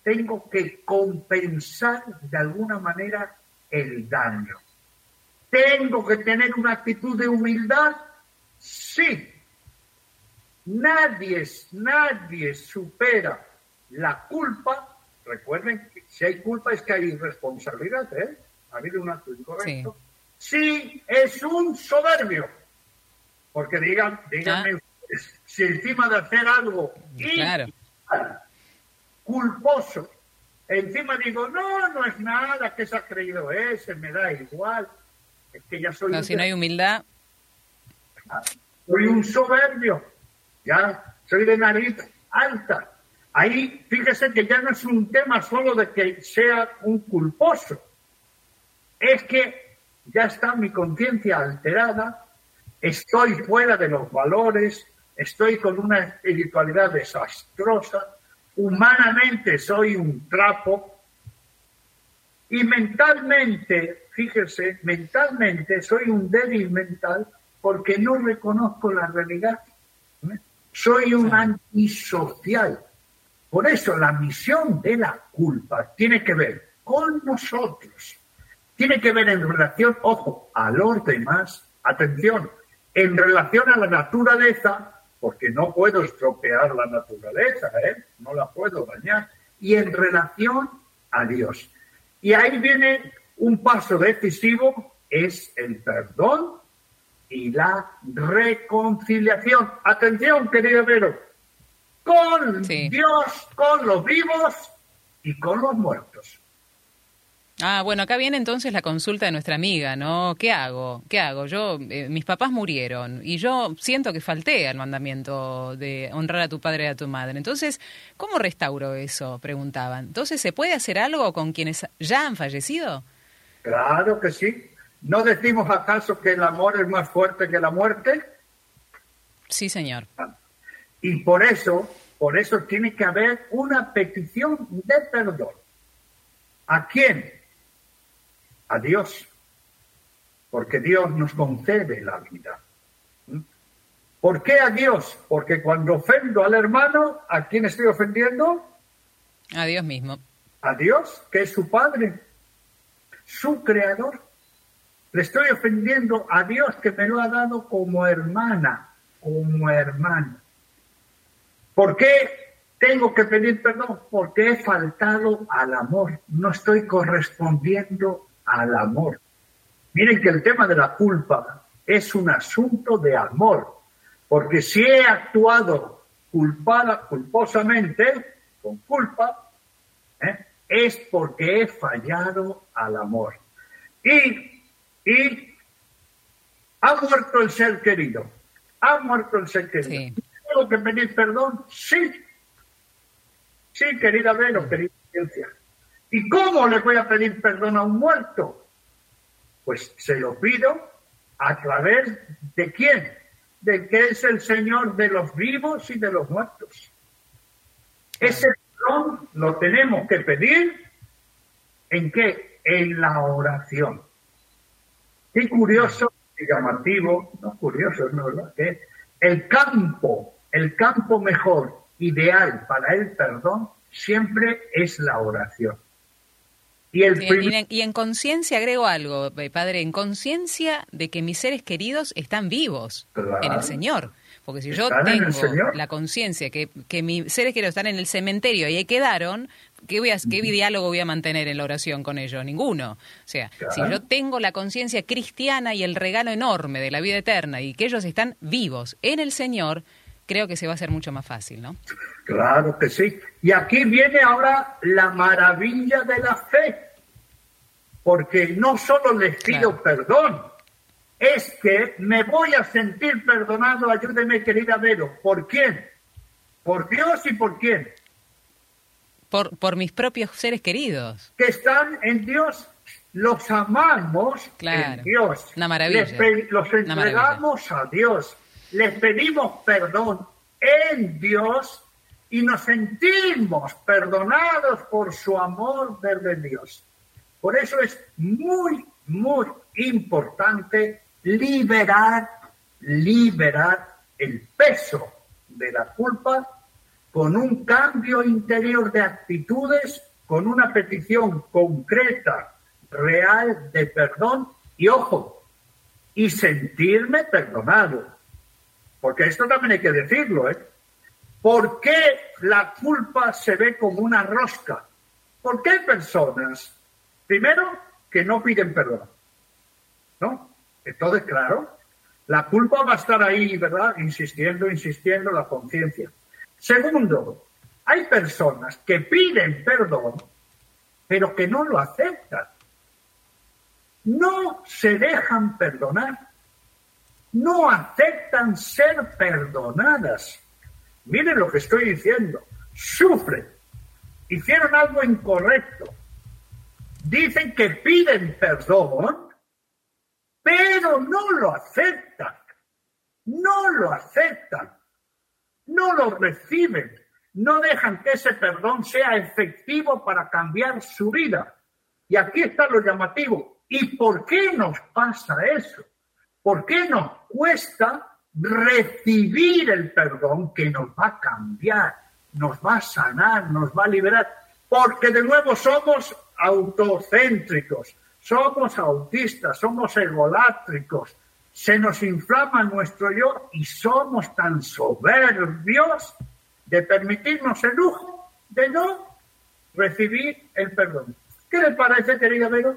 tengo que compensar de alguna manera el daño. ¿Tengo que tener una actitud de humildad? Sí. Nadie, nadie supera la culpa Recuerden que si hay culpa es que hay responsabilidad, ¿eh? Ha habido un acto incorrecto. Sí, es un soberbio. Porque digan, díganme ah. Si encima de hacer algo culposo, encima digo, no, no es nada, que se ha creído ese, me da igual. Es que ya soy...
No, si no hay humildad...
Soy un soberbio, ya, soy de nariz alta. Ahí, fíjese que ya no es un tema solo de que sea un culposo, es que ya está mi conciencia alterada, estoy fuera de los valores, estoy con una espiritualidad desastrosa, humanamente soy un trapo y mentalmente, fíjese, mentalmente soy un débil mental porque no reconozco la realidad. ¿eh? Soy un antisocial Por eso la misión de la culpa tiene que ver con nosotros. Tiene que ver en relación, ojo, a los demás. Atención, en relación a la naturaleza, porque no puedo estropear la naturaleza, ¿eh? no la puedo dañar, y en relación a Dios. Y ahí viene un paso decisivo, es el perdón y la reconciliación. Atención, querido Vero, con Dios, con los vivos y con los muertos.
Ah, bueno, acá viene entonces la consulta de nuestra amiga, ¿no? ¿Qué hago? ¿Qué hago? Yo, eh, mis papás murieron y yo siento que falté al mandamiento de honrar a tu padre y a tu madre. Entonces, ¿cómo restauro eso? Preguntaban. Entonces, ¿se puede hacer algo con quienes ya han fallecido?
Claro que sí. ¿No decimos acaso que el amor es más fuerte que la muerte?
Sí, señor.
Y por eso, por eso tiene que haber una petición de perdón. ¿A quién? A Dios, porque Dios nos concede la vida. ¿Por qué a Dios? Porque cuando ofendo al hermano, ¿a quién estoy ofendiendo?
A Dios mismo.
A Dios, que es su Padre, su Creador. Le estoy ofendiendo a Dios que me lo ha dado como hermana, como hermano. ¿Por qué tengo que pedir perdón? Porque he faltado al amor. No estoy correspondiendo al amor. Miren que el tema de la culpa es un asunto de amor, porque si he actuado culpada, culposamente, con culpa, ¿eh? es porque he fallado al amor. Y, y ha muerto el ser querido, ha muerto el ser querido. ¿Tengo que pedir perdón? Sí. Sí, querida Vero, querida ciencia. ¿Y cómo le voy a pedir perdón a un muerto? Pues se lo pido a través de quién? De que es el Señor de los vivos y de los muertos. Ese perdón lo tenemos que pedir en qué? En la oración. Qué curioso y llamativo, no curioso, no verdad, que el campo, el campo mejor, ideal para el perdón, siempre es la oración.
Y, en, conciencia agrego algo, eh, padre, en conciencia de que mis seres queridos están vivos en el Señor. Porque si yo tengo la conciencia que, que mis seres queridos están en el cementerio y ahí quedaron, ¿qué, voy a, ¿qué diálogo voy a mantener en la oración con ellos? Ninguno. O sea, si yo tengo la conciencia cristiana y el regalo enorme de la vida eterna y que ellos están vivos en el Señor, creo que se va a hacer mucho más fácil, ¿no?
Claro que sí. Y aquí viene ahora la maravilla de la fe, porque no solo les pido perdón, es que me voy a sentir perdonado, ayúdeme querida Vero, ¿por quién? ¿Por Dios y por quién?
Por, por mis propios seres queridos.
Que están en Dios, los amamos en Dios.
Una maravilla.
los entregamos a Dios, les pedimos perdón en Dios y nos sentimos perdonados por su amor desde Dios. Por eso es muy, muy importante liberar, liberar el peso de la culpa con un cambio interior de actitudes, con una petición concreta, real de perdón y ojo, y sentirme perdonado. Porque esto también hay que decirlo, ¿eh? ¿Por qué la culpa se ve como una rosca? ¿Por qué hay personas, primero, que no piden perdón? ¿No? Entonces, claro, la culpa va a estar ahí, ¿verdad? Insistiendo, insistiendo, la conciencia. Segundo, hay personas que piden perdón, pero que no lo aceptan. No se dejan perdonar. No aceptan ser perdonadas. Miren lo que estoy diciendo. Sufren. Hicieron algo incorrecto. Dicen que piden perdón, pero no lo aceptan. No lo aceptan. No lo reciben. No dejan que ese perdón sea efectivo para cambiar su vida. Y aquí está lo llamativo. ¿Y por qué nos pasa eso? ¿Por qué nos cuesta recibir el perdón que nos va a cambiar nos va a sanar, nos va a liberar, porque de nuevo somos autocéntricos, somos autistas, somos egolátricos, se nos inflama nuestro yo y somos tan soberbios de permitirnos el lujo de no recibir el perdón. ¿Qué le parece, querida Vero?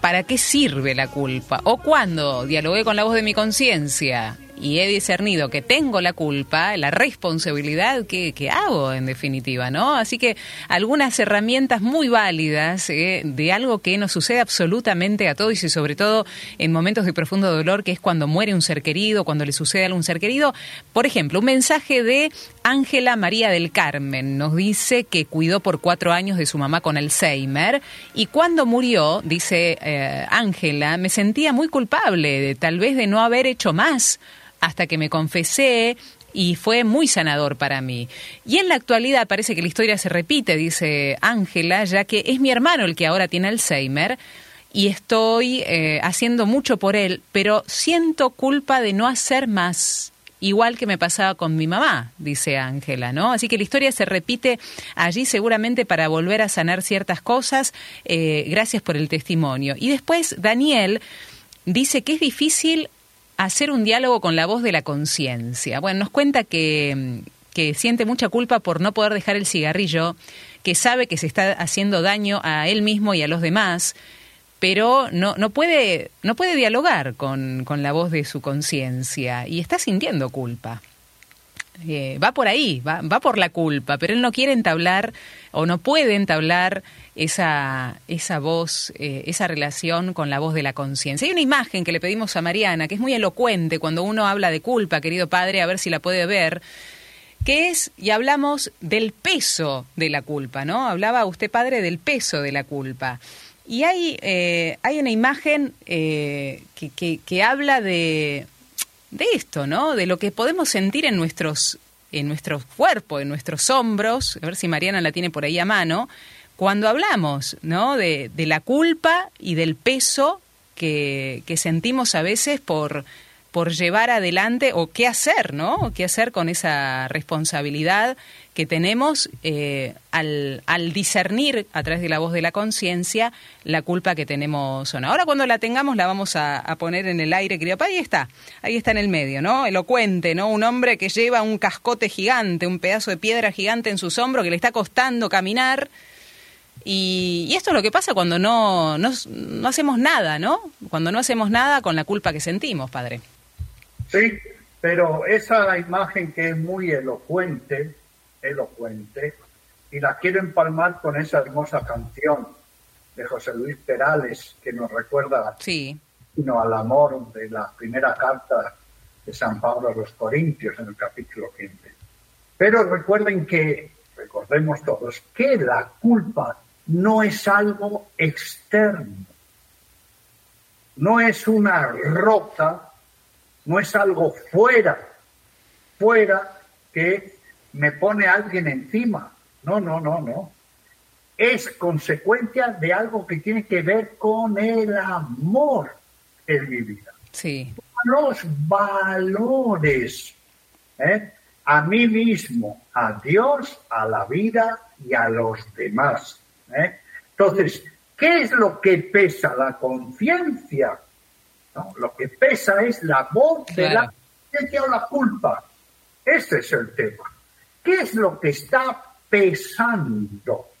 ¿Para qué sirve la culpa? O cuando dialogué con la voz de mi conciencia y he discernido que tengo la culpa, la responsabilidad que, hago en definitiva, ¿no? Así que algunas herramientas muy válidas eh, de algo que nos sucede absolutamente a todos y sobre todo en momentos de profundo dolor, que es cuando muere un ser querido, cuando le sucede a algún ser querido. Por ejemplo, un mensaje de Ángela María del Carmen nos dice que cuidó por cuatro años de su mamá con Alzheimer y cuando murió, dice eh, Ángela, me sentía muy culpable de tal vez de no haber hecho más hasta que me confesé y fue muy sanador para mí. Y en la actualidad parece que la historia se repite, dice Ángela, ya que es mi hermano el que ahora tiene Alzheimer y estoy eh, haciendo mucho por él, pero siento culpa de no hacer más. Igual que me pasaba con mi mamá, dice Ángela, ¿no? Así que la historia se repite allí seguramente para volver a sanar ciertas cosas. Eh, gracias por el testimonio. Y después Daniel dice que es difícil hacer un diálogo con la voz de la conciencia. Bueno, nos cuenta que, que siente mucha culpa por no poder dejar el cigarrillo, que sabe que se está haciendo daño a él mismo y a los demás, pero no, no, puede, no puede dialogar con, con la voz de su conciencia y está sintiendo culpa. Eh, va por ahí, va, va por la culpa, pero él no quiere entablar o no puede entablar esa, esa voz, eh, esa relación con la voz de la conciencia. Hay una imagen que le pedimos a Mariana, que es muy elocuente cuando uno habla de culpa, querido padre, a ver si la puede ver, que es, y hablamos del peso de la culpa, ¿no? Hablaba usted, padre, del peso de la culpa. Y hay, eh, hay una imagen que, que, habla de, de esto, ¿no? De lo que podemos sentir en nuestros, en nuestro cuerpo, en nuestros hombros, a ver si Mariana la tiene por ahí a mano, cuando hablamos ¿no? de, de la culpa y del peso que, que, sentimos a veces por, por llevar adelante o qué hacer, ¿no? ¿Qué hacer con esa responsabilidad que tenemos eh, al, discernir a través de la voz de la conciencia la culpa que tenemos o no. Ahora cuando la tengamos la vamos a, poner en el aire, querido. Ahí está, ahí está en el medio, ¿no? Elocuente, ¿no? Un hombre que lleva un cascote gigante, un pedazo de piedra gigante en sus hombros que le está costando caminar y, esto es lo que pasa cuando no, no, hacemos nada, ¿no? Cuando no hacemos nada con la culpa que sentimos, padre.
Sí, pero esa imagen que es muy elocuente, elocuente, y la quiero empalmar con esa hermosa canción de José Luis Perales que nos recuerda
sí.
sino al amor de la primera carta de San Pablo a los Corintios en el capítulo 15. Pero recuerden que, recordemos todos, que la culpa no es algo externo, no es una roca, no es algo fuera, fuera que me pone alguien encima. No, no, no, no. Es consecuencia de algo que tiene que ver con el amor en mi vida.
Sí.
Los valores. ¿eh? A mí mismo, a Dios, a la vida y a los demás. ¿eh? Entonces, ¿qué es lo que pesa la conciencia? lo que pesa es la voz de la conciencia o la culpa. Ese es el tema. ¿Qué es lo que está pesando?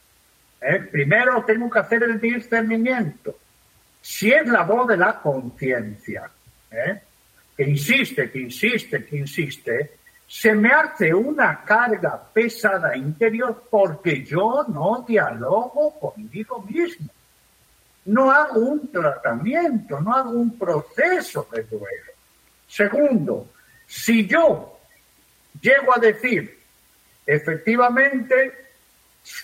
¿Eh? Primero tengo que hacer el discernimiento. Si es la voz de la conciencia, ¿eh? que insiste, que insiste, que insiste, se me hace una carga pesada interior porque yo no dialogo conmigo mismo. No hago un tratamiento, no hago un proceso de duelo. Segundo, si yo llego a decir, efectivamente,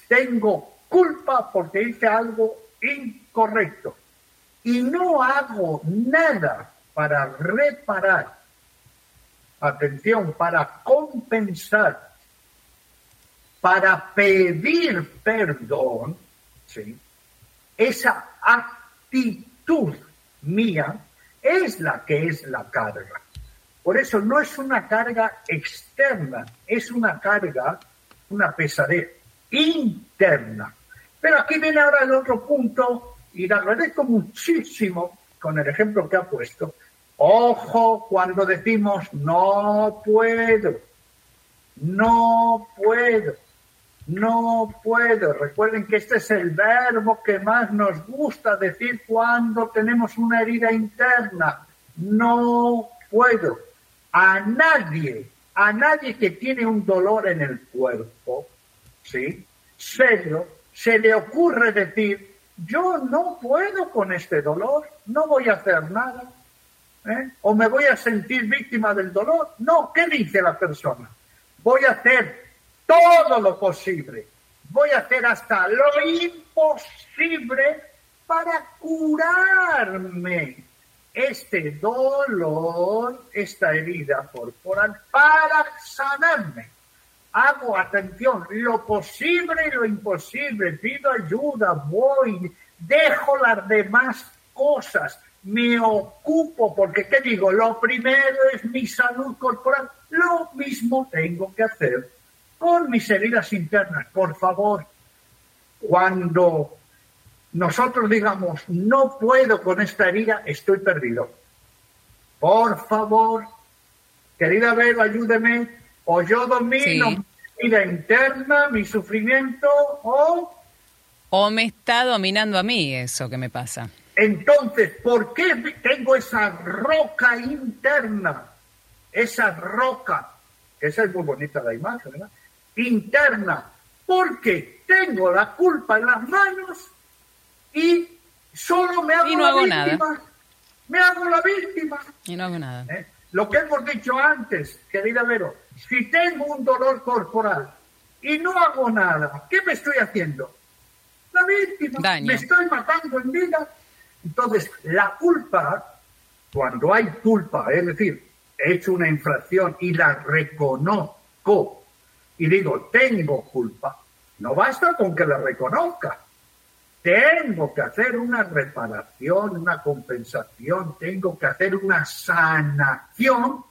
tengo culpa porque hice algo incorrecto y no hago nada para reparar atención, para compensar, para pedir perdón, ¿sí? esa actitud mía es la que es la carga. Por eso no es una carga externa, es una carga, una pesadez interna. Pero aquí viene ahora el otro punto, y le agradezco muchísimo con el ejemplo que ha puesto. Ojo cuando decimos no puedo, no puedo, no puedo. Recuerden que este es el verbo que más nos gusta decir cuando tenemos una herida interna. No puedo. A nadie, a nadie que tiene un dolor en el cuerpo, ¿sí? Serio, se le ocurre decir, yo no puedo con este dolor, no voy a hacer nada, ¿eh? o me voy a sentir víctima del dolor. No, ¿qué dice la persona? Voy a hacer todo lo posible, voy a hacer hasta lo imposible para curarme este dolor, esta herida corporal, para sanarme hago, atención, lo posible y lo imposible, pido ayuda, voy, dejo las demás cosas, me ocupo, porque ¿qué digo? Lo primero es mi salud corporal, lo mismo tengo que hacer con mis heridas internas. Por favor, cuando nosotros digamos, no puedo con esta herida, estoy perdido. Por favor, querida Vero, ayúdeme o yo domino mi vida interna, mi sufrimiento, o...
O me está dominando a mí eso que me pasa.
Entonces, ¿por qué tengo esa roca interna? Esa roca, esa es muy bonita la imagen, ¿verdad? Interna, porque tengo la culpa en las manos y solo me hago
y no
hago
víctima. Nada.
Me hago la víctima.
Y no hago nada.
¿Eh? Lo que hemos dicho antes, querida Vero, si tengo un dolor corporal y no hago nada, ¿qué me estoy haciendo? La víctima, me estoy matando en vida. Entonces, la culpa, cuando hay culpa, es decir, he hecho una infracción y la reconozco y digo, tengo culpa, no basta con que la reconozca. Tengo que hacer una reparación, una compensación, tengo que hacer una sanación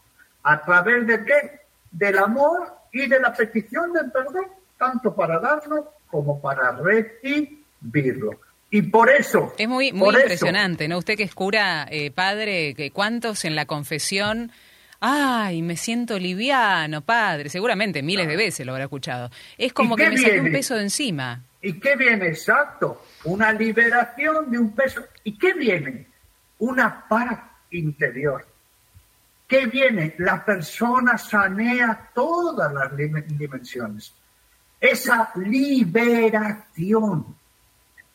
a través de qué? Del amor y de la petición del perdón, tanto para darlo como para recibirlo. Y por eso.
Es muy, muy impresionante, ¿no? Usted que es cura, eh, padre, que ¿cuántos en la confesión? Ay, me siento liviano, padre. Seguramente miles de veces lo habrá escuchado. Es como que me saqué un peso de encima.
¿Y qué viene exacto? Una liberación de un peso. ¿Y qué viene? Una paz interior. ¿Qué viene? La persona sanea todas las dimensiones. Esa liberación.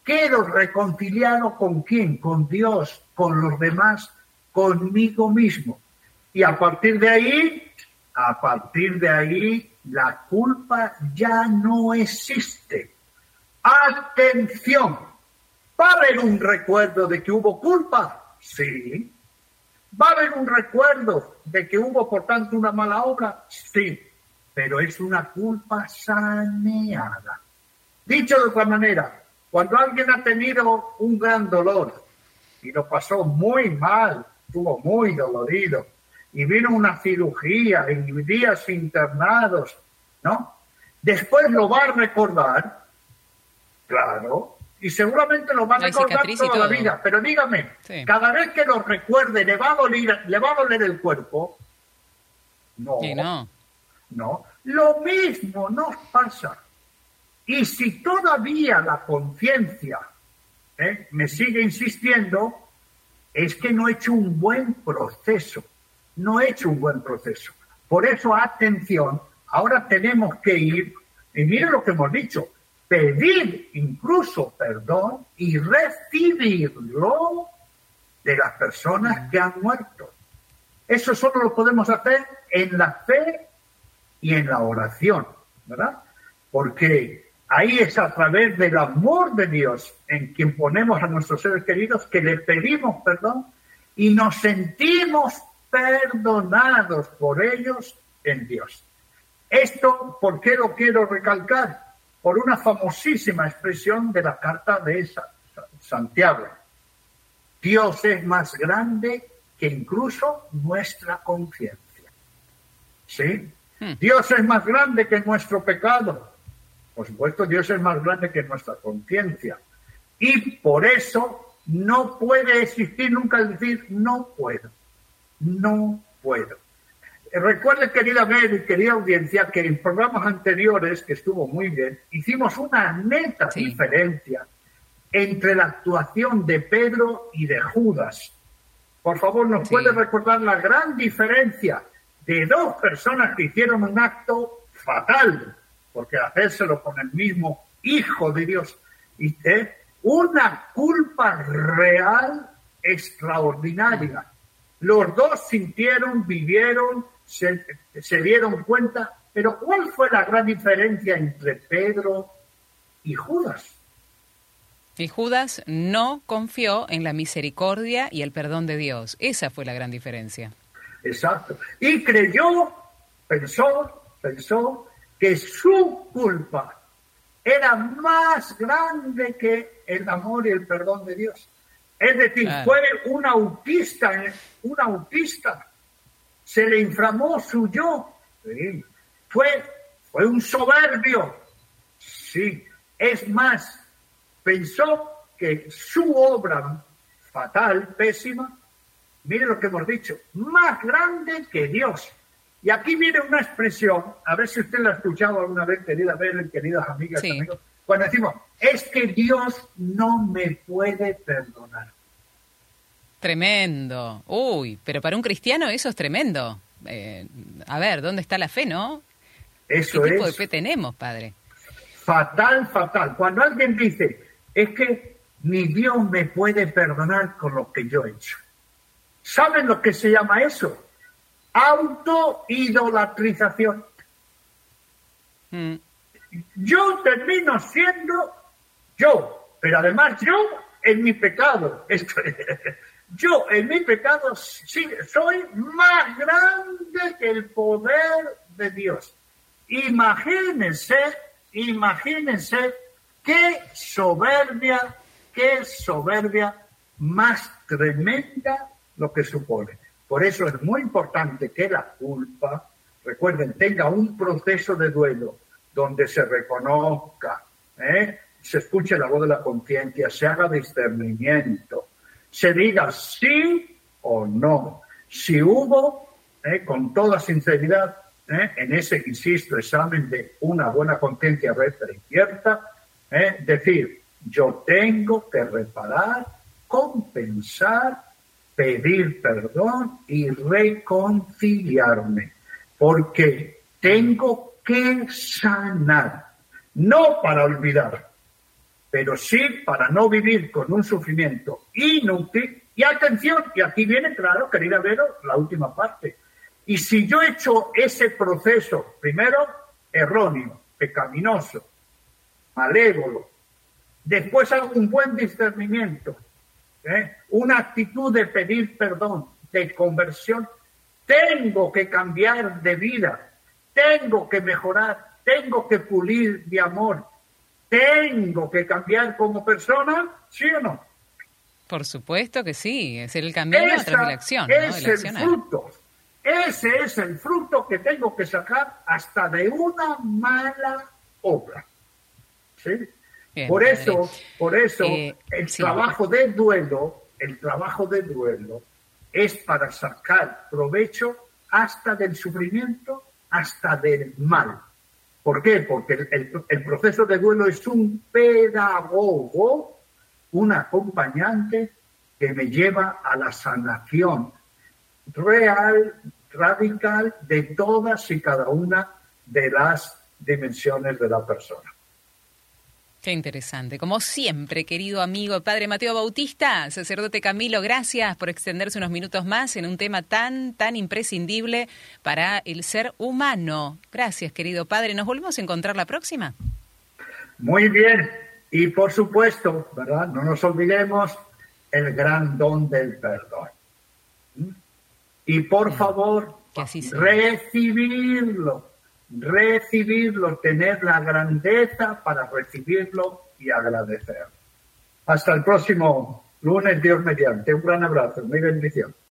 Quedo reconciliado con quién? Con Dios, con los demás, conmigo mismo. Y a partir de ahí, a partir de ahí, la culpa ya no existe Atención. ¿Va a haber un recuerdo de que hubo culpa? Sí. ¿Va a haber un recuerdo de que hubo, por tanto, una mala obra? Sí. Pero es una culpa saneada. Dicho de otra manera, cuando alguien ha tenido un gran dolor y lo pasó muy mal, estuvo muy dolorido, y vino una cirugía en días internados, ¿no? Después lo va a recordar Claro. Y seguramente lo va a recordar toda la vida. Pero dígame, cada vez que lo recuerde, ¿le va a doler, le va a doler el cuerpo? No.
no.
No. Lo mismo nos pasa. Y si todavía la conciencia ¿eh? me sigue insistiendo, es que no he hecho un buen proceso. No he hecho un buen proceso. Por eso, atención, ahora tenemos que ir, y miren lo que hemos dicho, pedir incluso perdón y recibirlo de las personas que han muerto. Eso solo lo podemos hacer en la fe y en la oración, ¿verdad? Porque ahí es a través del amor de Dios en quien ponemos a nuestros seres queridos que le pedimos perdón y nos sentimos perdonados por ellos en Dios. Esto, ¿por qué lo quiero recalcar? Por una famosísima expresión de la carta de Santiago. Dios es más grande que incluso nuestra conciencia. ¿Sí? Hmm. Dios es más grande que nuestro pecado. Por supuesto, Dios es más grande que nuestra conciencia. Y por eso no puede existir nunca el decir no puedo. No puedo. Recuerde, querida ver y querida audiencia, que en programas anteriores, que estuvo muy bien, hicimos una neta diferencia entre la actuación de Pedro y de Judas. Por favor, ¿nos puede recordar la gran diferencia de dos personas que hicieron un acto fatal, porque hacérselo con el mismo Hijo de Dios, y ¿eh? una culpa real extraordinaria. Los dos sintieron, vivieron, se, se dieron cuenta, pero ¿cuál fue la gran diferencia entre Pedro y Judas?
Y Judas no confió en la misericordia y el perdón de Dios. Esa fue la gran diferencia.
Exacto. Y creyó, pensó, pensó que su culpa era más grande que el amor y el perdón de Dios. Es decir, fue un autista, un autista. Se le inflamó su yo. Fue, fue un soberbio. Sí. Es más, pensó que su obra fatal, pésima, mire lo que hemos dicho, más grande que Dios. Y aquí viene una expresión, a ver si usted la ha escuchado alguna vez, querida Belén, queridas amigas y amigos, cuando decimos, es que Dios no me puede perdonar.
Tremendo. Uy, pero para un cristiano eso es tremendo. Eh, a ver, ¿dónde está la fe, no?
Eso
¿Qué tipo de fe tenemos, padre?
Fatal, fatal. Cuando alguien dice, es que ni Dios me puede perdonar con lo que yo he hecho. ¿Saben lo que se llama eso? Autoidolatrización. Mm. Yo termino siendo yo, pero además yo en mi pecado. yo en mi pecado soy más grande que el poder de Dios. Imagínense, imagínense Qué soberbia, qué soberbia más tremenda lo que supone. Por eso es muy importante que la culpa, recuerden, tenga un proceso de duelo donde se reconozca, ¿eh? se escuche la voz de la conciencia, se haga discernimiento, se diga sí o no. Si hubo, ¿eh? con toda sinceridad, ¿eh? en ese, insisto, examen de una buena conciencia recta cierta, es decir, yo tengo que reparar, compensar, pedir perdón y reconciliarme, porque tengo que sanar, no para olvidar, pero sí para no vivir con un sufrimiento inútil. Y atención, y aquí viene claro, querida Vero, la última parte. Y si yo he hecho ese proceso, primero, erróneo, pecaminoso, malévolo. Después un buen discernimiento, ¿eh? una actitud de pedir perdón, de conversión. Tengo que cambiar de vida, tengo que mejorar, tengo que pulir mi amor, tengo que cambiar como persona, ¿sí o no?
Por supuesto que sí, es el camino de la acción.
Es el fruto, ese es el fruto que tengo que sacar hasta de una mala obra. por eso, por eso eh, el trabajo de duelo, el trabajo de duelo es para sacar provecho hasta del sufrimiento, hasta del mal. ¿Por qué? Porque el, proceso de duelo es un pedagogo, un acompañante que me lleva a la sanación real, radical de todas y cada una de las dimensiones de la persona.
Qué interesante. Como siempre, querido amigo Padre Mateo Bautista, sacerdote Camilo, gracias por extenderse unos minutos más en un tema tan, tan imprescindible para el ser humano. Gracias, querido Padre. ¿Nos volvemos a encontrar la próxima?
Muy bien. Y por supuesto, ¿verdad? No nos olvidemos el gran don del perdón. ¿Mm? Y por favor, recibirlo recibirlo, tener la grandeza para recibirlo y agradecer. Hasta el próximo lunes, Dios mediante. Un gran abrazo, mi bendición.